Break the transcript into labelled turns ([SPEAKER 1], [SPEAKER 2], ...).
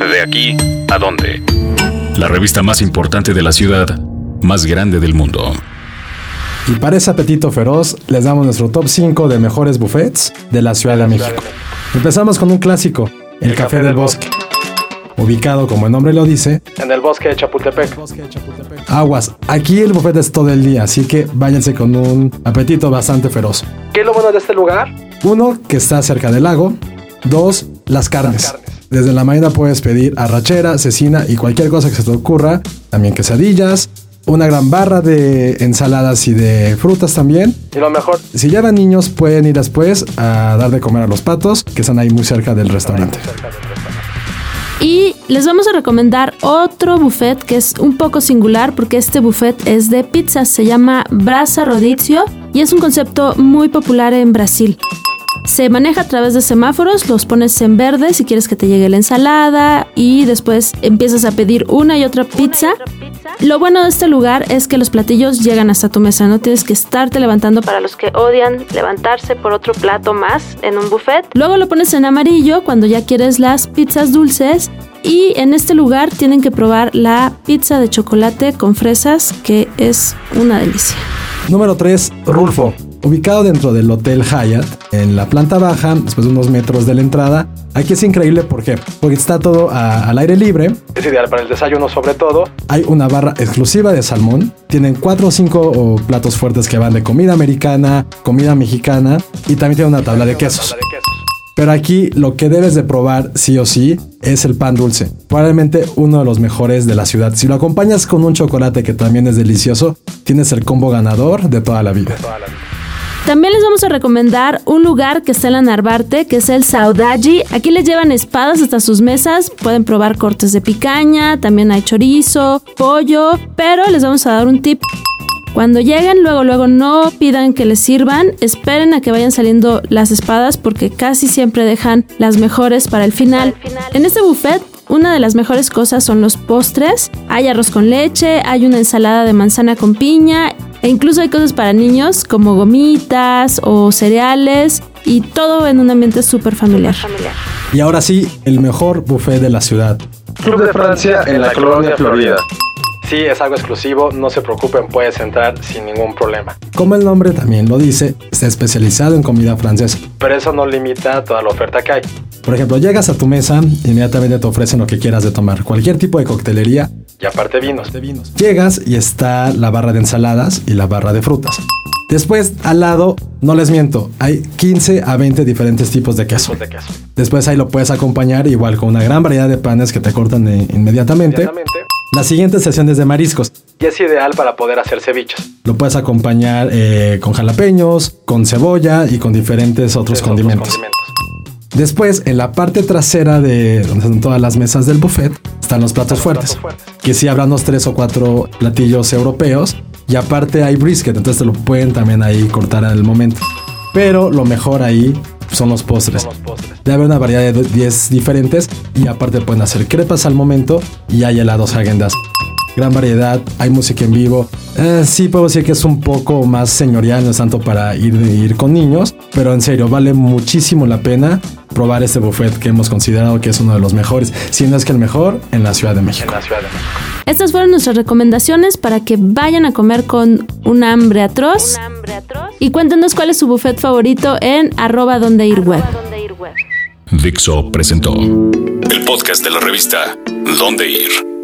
[SPEAKER 1] De aquí a dónde.
[SPEAKER 2] La revista más importante de la ciudad, más grande del mundo.
[SPEAKER 3] Y para ese apetito feroz, les damos nuestro top 5 de mejores buffets de la Ciudad de México. Empezamos con un clásico, el, Café, del, Bosque. Ubicado, como el nombre lo dice,
[SPEAKER 4] En el bosque de Chapultepec.
[SPEAKER 3] aguas. Aquí el buffet es todo el día, así que váyanse con un apetito bastante feroz.
[SPEAKER 4] ¿Qué es lo bueno de este lugar?
[SPEAKER 3] Uno, que está cerca del lago. Dos, las carnes.
[SPEAKER 4] carnes.
[SPEAKER 3] Desde la mañana puedes pedir arrachera, cecina y cualquier cosa que se te ocurra. También quesadillas. Una gran barra de ensaladas y de frutas también.
[SPEAKER 4] Y lo mejor,
[SPEAKER 3] Si llevan niños, pueden ir después a dar de comer a los patos, que están ahí muy cerca del restaurante.
[SPEAKER 5] Y les vamos a recomendar otro buffet que es un poco singular porque este buffet es de pizzas, se llama Brasa Rodizio y es un concepto muy popular en Brasil. Se maneja a través de semáforos, los pones en verde si quieres que te llegue la ensalada y después empiezas a pedir una y otra pizza. Lo bueno de este lugar es que los platillos llegan hasta tu mesa, no tienes que estarte levantando para los que odian levantarse por otro plato más en un buffet. Luego lo pones en amarillo cuando ya quieres las pizzas dulces y en este lugar tienen que probar la pizza de chocolate con fresas que es una delicia.
[SPEAKER 3] Número 3, Rulfo. Ubicado dentro del Hotel Hyatt, en la planta baja, después de unos metros de la entrada. Aquí es increíble, ¿por qué? Porque está todo a- al aire libre.
[SPEAKER 4] es ideal para el desayuno sobre todo.
[SPEAKER 3] Hay una barra exclusiva de salmón. Tienen cuatro o cinco platos fuertes que van de comida americana, comida mexicana y también tiene una tabla de quesos.
[SPEAKER 4] De.
[SPEAKER 3] Pero aquí lo que debes de probar sí o sí es el pan dulce. Probablemente uno de los mejores de la ciudad. Si lo acompañas con un chocolate que también es delicioso, tienes el combo ganador de toda la vida.
[SPEAKER 4] Toda la vida.
[SPEAKER 5] También les vamos a recomendar un lugar que está en la Narvarte, que es el Saudagi. Aquí les llevan espadas hasta sus mesas, pueden probar cortes de picaña, también hay chorizo, pollo, pero les vamos a dar un tip. Cuando lleguen, luego, luego no pidan que les sirvan, esperen a que vayan saliendo las espadas porque casi siempre dejan las mejores para el final. En este buffet, una de las mejores cosas son los postres. Hay arroz con leche, hay una ensalada de manzana con piña e incluso hay cosas para niños como gomitas o cereales y todo en un ambiente súper familiar.
[SPEAKER 3] Y ahora sí, el mejor buffet de la ciudad.
[SPEAKER 4] Club de Francia en la colonia Florida. Sí, es algo exclusivo, no se preocupen, puedes entrar sin ningún problema.
[SPEAKER 3] Como el nombre también lo dice, está especializado en comida francesa.
[SPEAKER 4] Pero eso no limita toda la oferta que hay.
[SPEAKER 3] Por ejemplo, llegas a tu mesa, inmediatamente te ofrecen lo que quieras de tomar, cualquier tipo de coctelería.
[SPEAKER 4] Y aparte vinos.
[SPEAKER 3] Llegas y está la barra de ensaladas y la barra de frutas. Después, al lado, no les miento, hay 15 a 20 diferentes tipos de queso.
[SPEAKER 4] de queso.
[SPEAKER 3] Después ahí lo puedes acompañar igual con una gran variedad de panes que te cortan inmediatamente.
[SPEAKER 4] Inmediatamente.
[SPEAKER 3] La siguiente sesión es de mariscos.
[SPEAKER 4] Y es ideal para poder hacer ceviches.
[SPEAKER 3] Lo puedes acompañar eh, con jalapeños, con cebolla y con diferentes otros condimentos.
[SPEAKER 4] condimentos.
[SPEAKER 3] Después, en la parte trasera de donde están todas las mesas del buffet, están los platos fuertes.
[SPEAKER 4] platos fuertes.
[SPEAKER 3] Que sí habrán unos tres o cuatro platillos europeos. Y aparte hay brisket, entonces te lo pueden también ahí cortar al momento. Pero lo mejor ahí son los postres.
[SPEAKER 4] Son los postres.
[SPEAKER 3] Debe haber una variedad de 10 diferentes y aparte pueden hacer crepas al momento y hay helados Häagen-Dazs. Gran variedad, hay música en vivo. Eh, sí puedo decir que es un poco más señorial, no es tanto para ir, ir con niños, pero en serio, vale muchísimo la pena probar este buffet que hemos considerado que es uno de los mejores, si no es que el mejor, en la Ciudad de
[SPEAKER 4] En
[SPEAKER 3] México.
[SPEAKER 4] la Ciudad de México.
[SPEAKER 5] Estas fueron nuestras recomendaciones para que vayan a comer con un hambre atroz. Y cuéntenos cuál es su buffet favorito en arroba donde ir web.
[SPEAKER 2] Dixo presentó el podcast de la revista Dónde Ir.